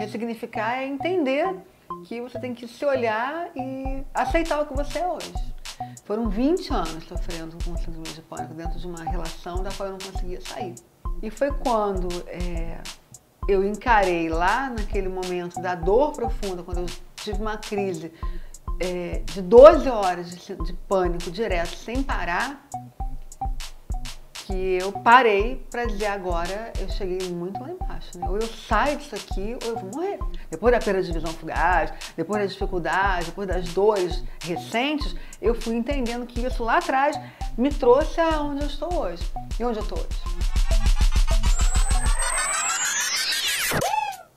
Ressignificar é entender que você tem que se olhar e aceitar o que você é hoje. Foram 20 anos sofrendo com síndrome de pânico dentro de uma relação da qual eu não conseguia sair. E foi quando é, eu encarei lá naquele momento da dor profunda, quando eu tive uma crise é, de 12 horas de, de pânico direto, sem parar, que eu parei para dizer agora eu cheguei muito lá embaixo. Né? Ou eu saio disso aqui ou eu vou morrer. Depois da perda de visão fugaz, depois das dificuldades, depois das dores recentes, eu fui entendendo que isso lá atrás me trouxe aonde eu estou hoje. E onde eu estou hoje?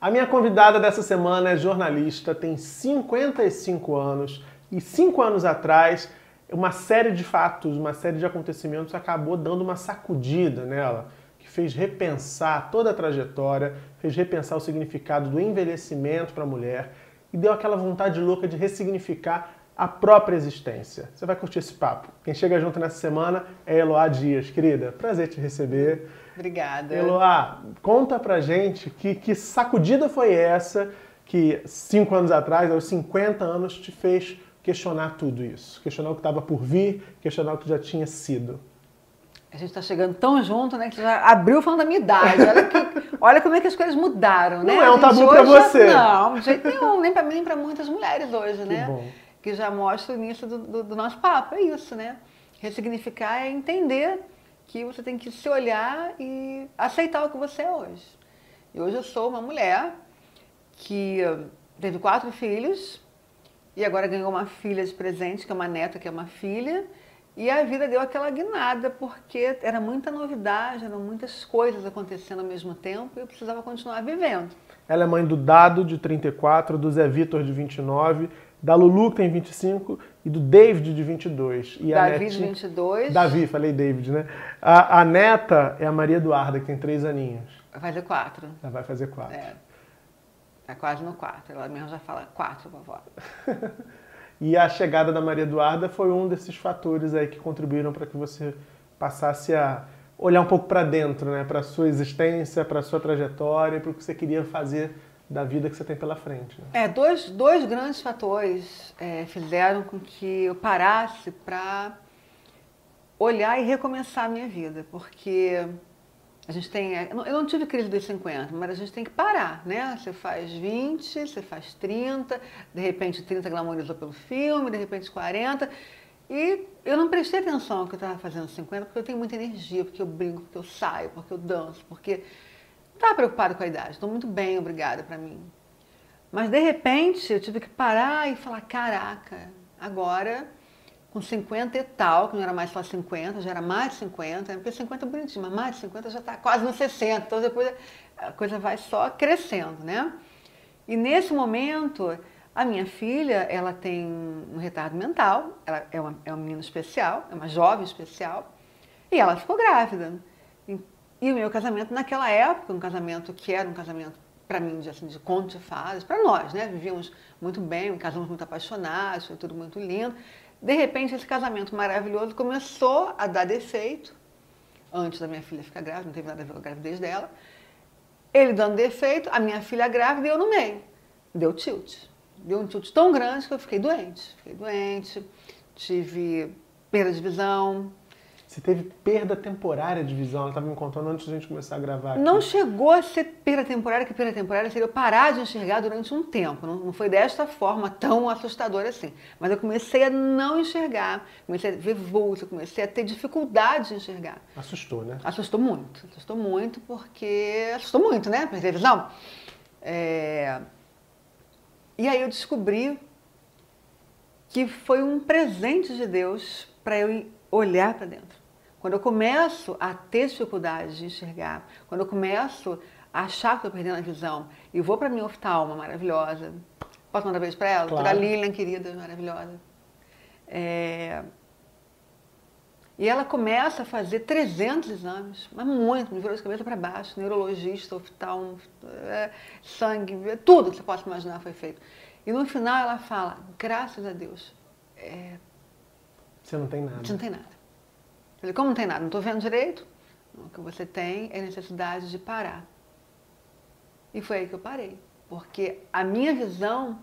A minha convidada dessa semana é jornalista, tem 55 anos e 5 anos atrás uma série de fatos, uma série de acontecimentos acabou dando uma sacudida nela, que fez repensar toda a trajetória, fez repensar o significado do envelhecimento para a mulher e deu aquela vontade louca de ressignificar a própria existência. Você vai curtir esse papo. Quem chega junto nessa semana é Eloá Dias. Querida, prazer te receber. Obrigada. Eloá, conta pra gente que, que sacudida foi essa que cinco anos atrás, aos 50 anos, te fez questionar tudo isso, questionar o que estava por vir, questionar o que já tinha sido. A gente está chegando tão junto, né, que já abriu falando da minha idade. Olha, que, olha como é que as coisas mudaram, né? Não é um tabu para você. Não, de jeito nenhum, nem para mim, nem para muitas mulheres hoje, que né? Bom. Que já mostra o início do, do, do nosso papo, é isso, né? Ressignificar é entender que você tem que se olhar e aceitar o que você é hoje. E hoje eu sou uma mulher que teve quatro filhos, e agora ganhou uma filha de presente, que é uma neta, que é uma filha. E a vida deu aquela guinada, porque era muita novidade, eram muitas coisas acontecendo ao mesmo tempo e eu precisava continuar vivendo. Ela é mãe do Dado, de 34, do Zé Vitor, de 29, da Lulu, que tem 25, e do David, de 22. E Davi, a de 22. Davi, falei David, né? A, a, neta é a Maria Eduarda, que tem três aninhos. Vai fazer quatro. Ela vai fazer quatro. É. Está quase no quarto. Ela mesmo já fala quatro, vovó. e a chegada da Maria Eduarda foi um desses fatores aí que contribuíram para que você passasse a olhar um pouco para dentro, né? Para a sua existência, para a sua trajetória, para o que você queria fazer da vida que você tem pela frente. Né? É, dois, dois grandes fatores é, fizeram com que eu parasse para olhar e recomeçar a minha vida, porque a gente tem. É, eu não tive crise dos 50, mas a gente tem que parar, né? Você faz 20, você faz 30, de repente 30 glamorizou pelo filme, de repente 40. E eu não prestei atenção ao que eu estava fazendo 50, porque eu tenho muita energia, porque eu brinco, porque eu saio, porque eu danço, porque. Não estava preocupado com a idade, estou muito bem, obrigada para mim. Mas de repente eu tive que parar e falar: caraca, agora com 50 e tal, que não era mais só 50, já era mais de 50, porque 50 é bonitinho, mas mais de 50 já está quase nos 60, então depois a coisa vai só crescendo, né? E nesse momento, a minha filha, ela tem um retardo mental, ela é uma, é especial, é uma jovem especial, e ela ficou grávida. E, e o meu casamento naquela época, um casamento que era um casamento para mim de, assim, de conto de fadas, para nós, né? Vivíamos muito bem, casamos muito apaixonados, foi tudo muito lindo. De repente, esse casamento maravilhoso começou a dar defeito, antes da minha filha ficar grávida, não teve nada a ver com a gravidez dela. Ele dando defeito, a minha filha grávida e eu no meio. Deu tilt. Deu um tilt tão grande que eu fiquei doente. Fiquei doente, tive perda de visão, você teve perda temporária de visão, ela estava me contando antes de a gente começar a gravar. Aqui. Não chegou a ser perda temporária, que perda temporária seria eu parar de enxergar durante um tempo. Não, não foi desta forma tão assustadora assim. Mas eu comecei a não enxergar, comecei a ver vulto, comecei a ter dificuldade de enxergar. Assustou, né? Assustou muito. Assustou muito porque. Assustou muito, né? Perder visão. É... E aí eu descobri que foi um presente de Deus para eu olhar para dentro. Quando eu começo a ter dificuldade de enxergar, quando eu começo a achar que estou perdendo a visão e vou para minha oftalma maravilhosa, posso mandar beijo para ela? Claro. Para a Lilian, querida, maravilhosa. É... E ela começa a fazer 300 exames, mas muito, me virou de cabeça para baixo, neurologista, oftalmo, é, sangue, tudo que você possa imaginar foi feito. E no final ela fala, graças a Deus, é... você não tem nada. Você não tem nada. Falei, como não tem nada? Não estou vendo direito? O que você tem é necessidade de parar. E foi aí que eu parei. porque a minha visão,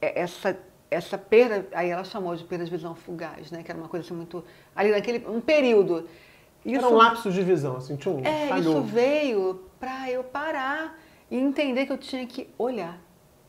é essa, essa perda, aí ela chamou de perda de visão fugaz, né? Que era uma coisa assim muito. Ali naquele. um período. Isso, era um lapso de visão, assim, tchum, É, falhou. isso veio para eu parar e entender que eu tinha que olhar.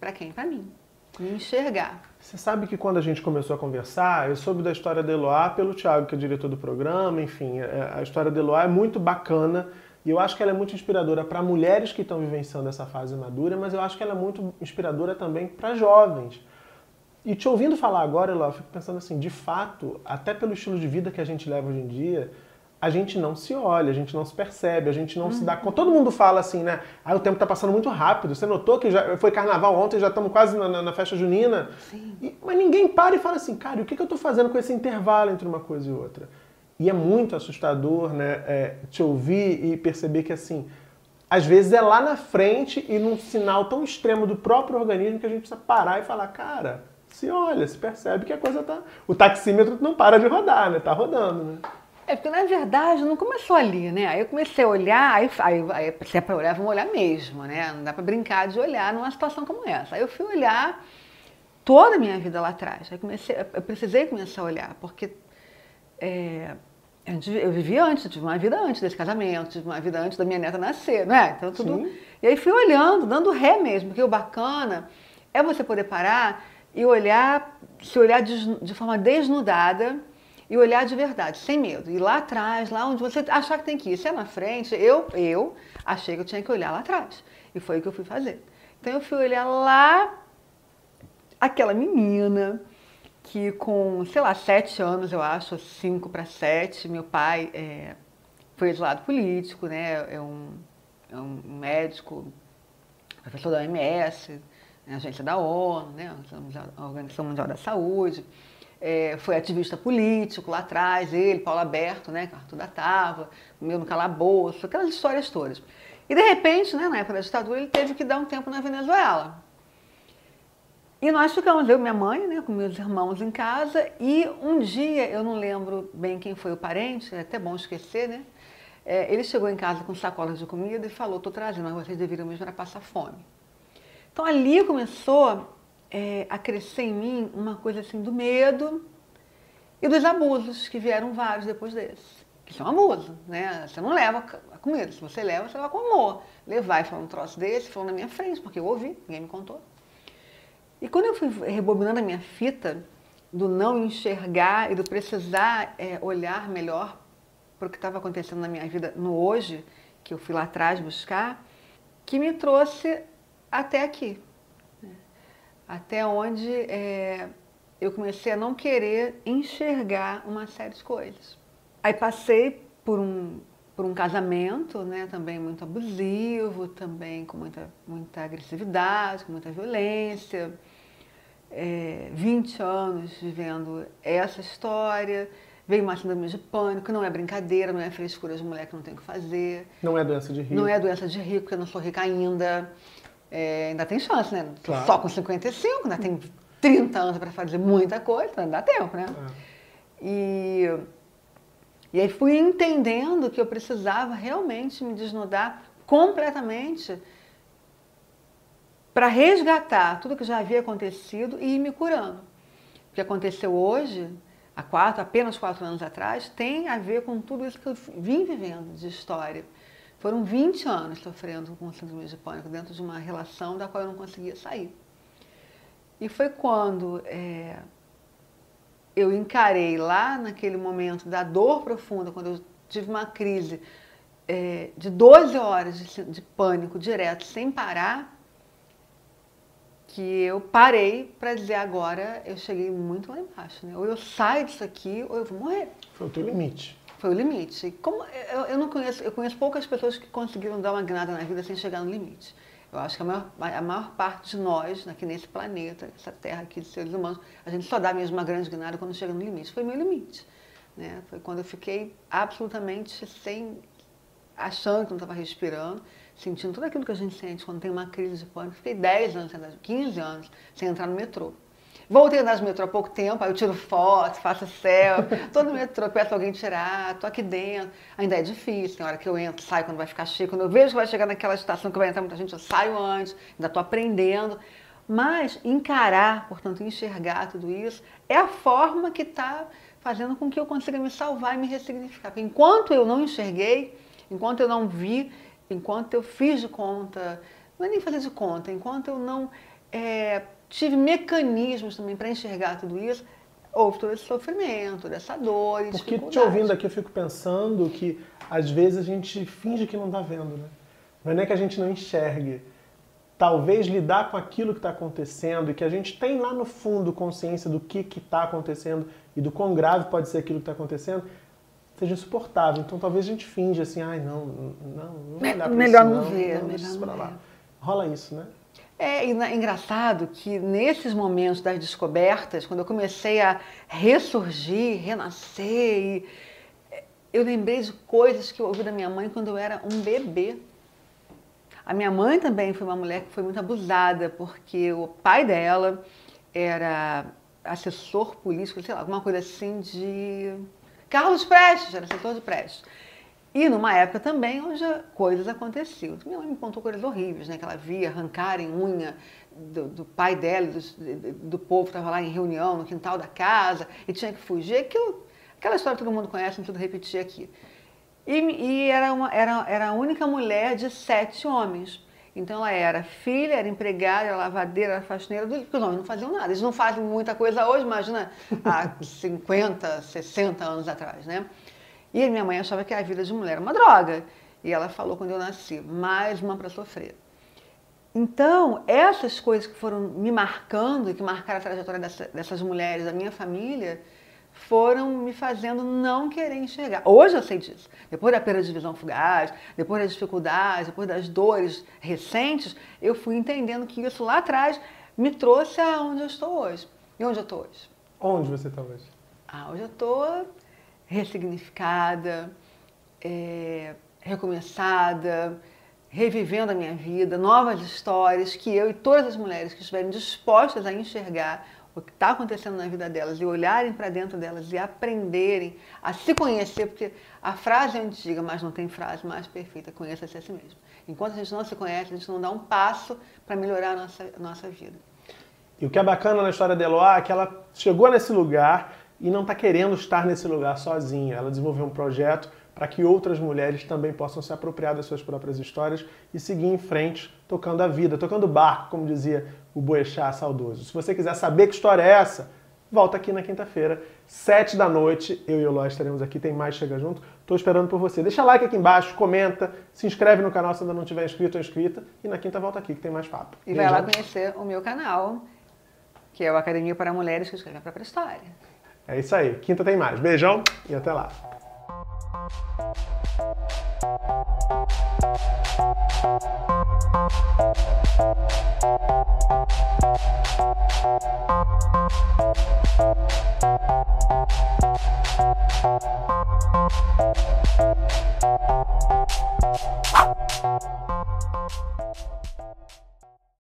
Para quem? Para mim. Enxergar. Você sabe que quando a gente começou a conversar, eu soube da história da Eloá pelo Thiago, que é diretor do programa, enfim, é, a história da Eloá é muito bacana e eu acho que ela é muito inspiradora para mulheres que estão vivenciando essa fase madura, mas eu acho que ela é muito inspiradora também para jovens. E te ouvindo falar agora, Eloá, eu fico pensando assim, de fato, até pelo estilo de vida que a gente leva hoje em dia, a gente não se olha, a gente não se percebe, a gente não uhum. se dá conta. Todo mundo fala assim, né? Ah, o tempo está passando muito rápido. Você notou que já foi carnaval ontem, já estamos quase na, na, festa junina. Sim. E, mas ninguém para e fala assim, cara, o que, que eu estou fazendo com esse intervalo entre uma coisa e outra? E é muito assustador, né? É, te ouvir e perceber que assim, às vezes é lá na frente e num sinal tão extremo do próprio organismo que a gente precisa parar e falar, cara, se olha, se percebe que a coisa tá. O taxímetro não para de rodar, né? Tá rodando, né? É porque na verdade não começou ali, né? Aí eu comecei a olhar, aí, aí, aí se é para olhar, vamos olhar mesmo, né? Não dá para brincar de olhar numa situação como essa. Aí eu fui olhar toda a minha vida lá atrás. Aí comecei, eu precisei começar a olhar, porque é, eu vivi antes, eu tive uma vida antes desse casamento, tive uma vida antes da minha neta nascer, não é? Então tudo. Sim. E aí fui olhando, dando ré mesmo, porque o bacana é você poder parar e olhar, se olhar de, de forma desnudada e olhar de verdade, sem medo. E lá atrás, lá onde você achar que tem que ir, se é na frente, eu, eu achei que eu tinha que olhar lá atrás. E foi o que eu fui fazer. Então eu fui olhar lá aquela menina que com, sei lá, sete anos, eu acho, cinco para sete, meu pai é, foi de lado político, né? É um, é um médico, professor da OMS, né? agência da ONU, né? Organização Mundial da Saúde é, foi ativista político lá atrás, ele, Paulo Aberto, né, que Arthur da Tava, meio no calabouço, aquelas histórias todas. E de repente, né, na época da ditadura, ele teve que dar um tempo na Venezuela. E nós ficamos, eu e minha mãe, né, com meus irmãos em casa, e um dia, eu não lembro bem quem foi o parente, é até bom esquecer, né? É, ele chegou em casa com sacolas de comida e falou, estou trazendo, mas vocês deveriam mesmo era passar fome. Então ali começou é, a crescer em mim uma coisa assim do medo e dos abusos, que vieram vários depois desse. Que são abuso, né? Você não leva a comida, se você leva, você leva com amor. Levar e falar um troço desse, falou na minha frente, porque eu ouvi, ninguém me contou. E quando eu fui rebobinando a minha fita do não enxergar e do precisar é, olhar melhor para o que estava acontecendo na minha vida no hoje, que eu fui lá atrás buscar, que me trouxe até aqui até onde é, eu comecei a não querer enxergar uma série de coisas. Aí passei por um, por um casamento, né, também muito abusivo, também com muita, muita agressividade, com muita violência. É, 20 anos vivendo essa história. Veio uma síndrome de pânico, não é brincadeira, não é frescura de mulher que não tem o que fazer. Não é doença de rico. Não é doença de rico, porque eu não sou rica ainda é, ainda tem chance, né? Claro. Só com 55, ainda tem 30 anos para fazer muita coisa, ainda dá tempo, né? É. E, e aí fui entendendo que eu precisava realmente me desnudar completamente para resgatar tudo que já havia acontecido e ir me curando. O que aconteceu hoje, há quatro, apenas quatro anos atrás, tem a ver com tudo isso que eu vim vivendo de história. Foram 20 anos sofrendo com síndrome de pânico dentro de uma relação da qual eu não conseguia sair. E foi quando é, eu encarei lá naquele momento da dor profunda, quando eu tive uma crise é, de 12 horas de, de pânico direto, sem parar, que eu parei para dizer agora eu cheguei muito lá embaixo, né? Ou eu saio disso aqui ou eu vou morrer. Foi o teu limite. Foi o limite. Como eu, eu, não conheço, eu conheço poucas pessoas que conseguiram dar uma guinada na vida sem chegar no limite. Eu acho que a maior, a maior parte de nós, aqui nesse planeta, essa terra aqui de seres humanos, a gente só dá mesmo uma grande guinada quando chega no limite. Foi meu limite. Né? Foi quando eu fiquei absolutamente sem, achando que não estava respirando, sentindo tudo aquilo que a gente sente quando tem uma crise de pânico. Fiquei 10 anos, 15 anos sem entrar no metrô. A andar de metrô há pouco tempo, aí eu tiro foto, faço céu, todo no metrô, peço alguém tirar, tô aqui dentro. Ainda é difícil, tem hora que eu entro, saio quando vai ficar cheio. Quando eu vejo que vai chegar naquela estação que vai entrar muita gente, eu saio antes, ainda tô aprendendo. Mas encarar, portanto, enxergar tudo isso, é a forma que está fazendo com que eu consiga me salvar e me ressignificar. Porque enquanto eu não enxerguei, enquanto eu não vi, enquanto eu fiz de conta, não é nem fazer de conta, enquanto eu não é, tive mecanismos também para enxergar tudo isso, houve todo esse sofrimento, dessa dor e Porque te ouvindo aqui eu fico pensando que às vezes a gente finge que não está vendo, né? Não é nem que a gente não enxergue. Talvez lidar com aquilo que está acontecendo e que a gente tem lá no fundo consciência do que está acontecendo e do quão grave pode ser aquilo que está acontecendo, seja insuportável. Então talvez a gente finge assim, ai não, não, não vou olhar para Melhor isso, não, não ver, não, melhor isso não ver. Rola isso, né? É engraçado que nesses momentos das descobertas, quando eu comecei a ressurgir, renascer, e é, eu lembrei de coisas que eu ouvi da minha mãe quando eu era um bebê. A minha mãe também foi uma mulher que foi muito abusada, porque o pai dela era assessor político, sei lá, alguma coisa assim de. Carlos Prestes, era assessor de Prestes. E numa época também onde coisas aconteciam. Minha mãe me contou coisas horríveis, né? Que ela via arrancarem unha do, do pai dela, do, do povo que estava lá em reunião no quintal da casa e tinha que fugir. Aquilo, aquela história que todo mundo conhece, não preciso repetir aqui. E, e era, uma, era, era a única mulher de sete homens. Então ela era filha, era empregada, era lavadeira, era faxineira, porque os homens não faziam nada. Eles não fazem muita coisa hoje, imagina há 50, 60 anos atrás, né? E minha mãe achava que a vida de mulher era uma droga. E ela falou quando eu nasci, mais uma para sofrer. Então, essas coisas que foram me marcando e que marcaram a trajetória dessa, dessas mulheres da minha família, foram me fazendo não querer enxergar. Hoje eu sei disso. Depois da perda de visão fugaz, depois das dificuldades, depois das dores recentes, eu fui entendendo que isso lá atrás me trouxe aonde eu estou hoje. E onde eu estou hoje? Onde você está hoje? Ah, hoje eu estou ressignificada, é, recomeçada, revivendo a minha vida, novas histórias que eu e todas as mulheres que estiverem dispostas a enxergar o que está acontecendo na vida delas e olharem para dentro delas e aprenderem a se conhecer, porque a frase é antiga, mas não tem frase mais perfeita, conheça-se a si mesmo. Enquanto a gente não se conhece, a gente não dá um passo para melhorar a nossa, a nossa vida. E o que é bacana na história da Eloá é que ela chegou nesse lugar e não está querendo estar nesse lugar sozinha. Ela desenvolveu um projeto para que outras mulheres também possam se apropriar das suas próprias histórias e seguir em frente, tocando a vida, tocando barco, como dizia o Boechat saudoso. Se você quiser saber que história é essa, volta aqui na quinta-feira, sete da noite, eu e o Ló estaremos aqui, tem mais Chega Junto, estou esperando por você. Deixa like aqui embaixo, comenta, se inscreve no canal se ainda não tiver inscrito ou inscrita, e na quinta volta aqui que tem mais papo. E Beijão. vai lá conhecer o meu canal, que é o Academia para Mulheres que Escrevem a Própria História. É isso aí. Quinta tem mais. Beijão e até lá.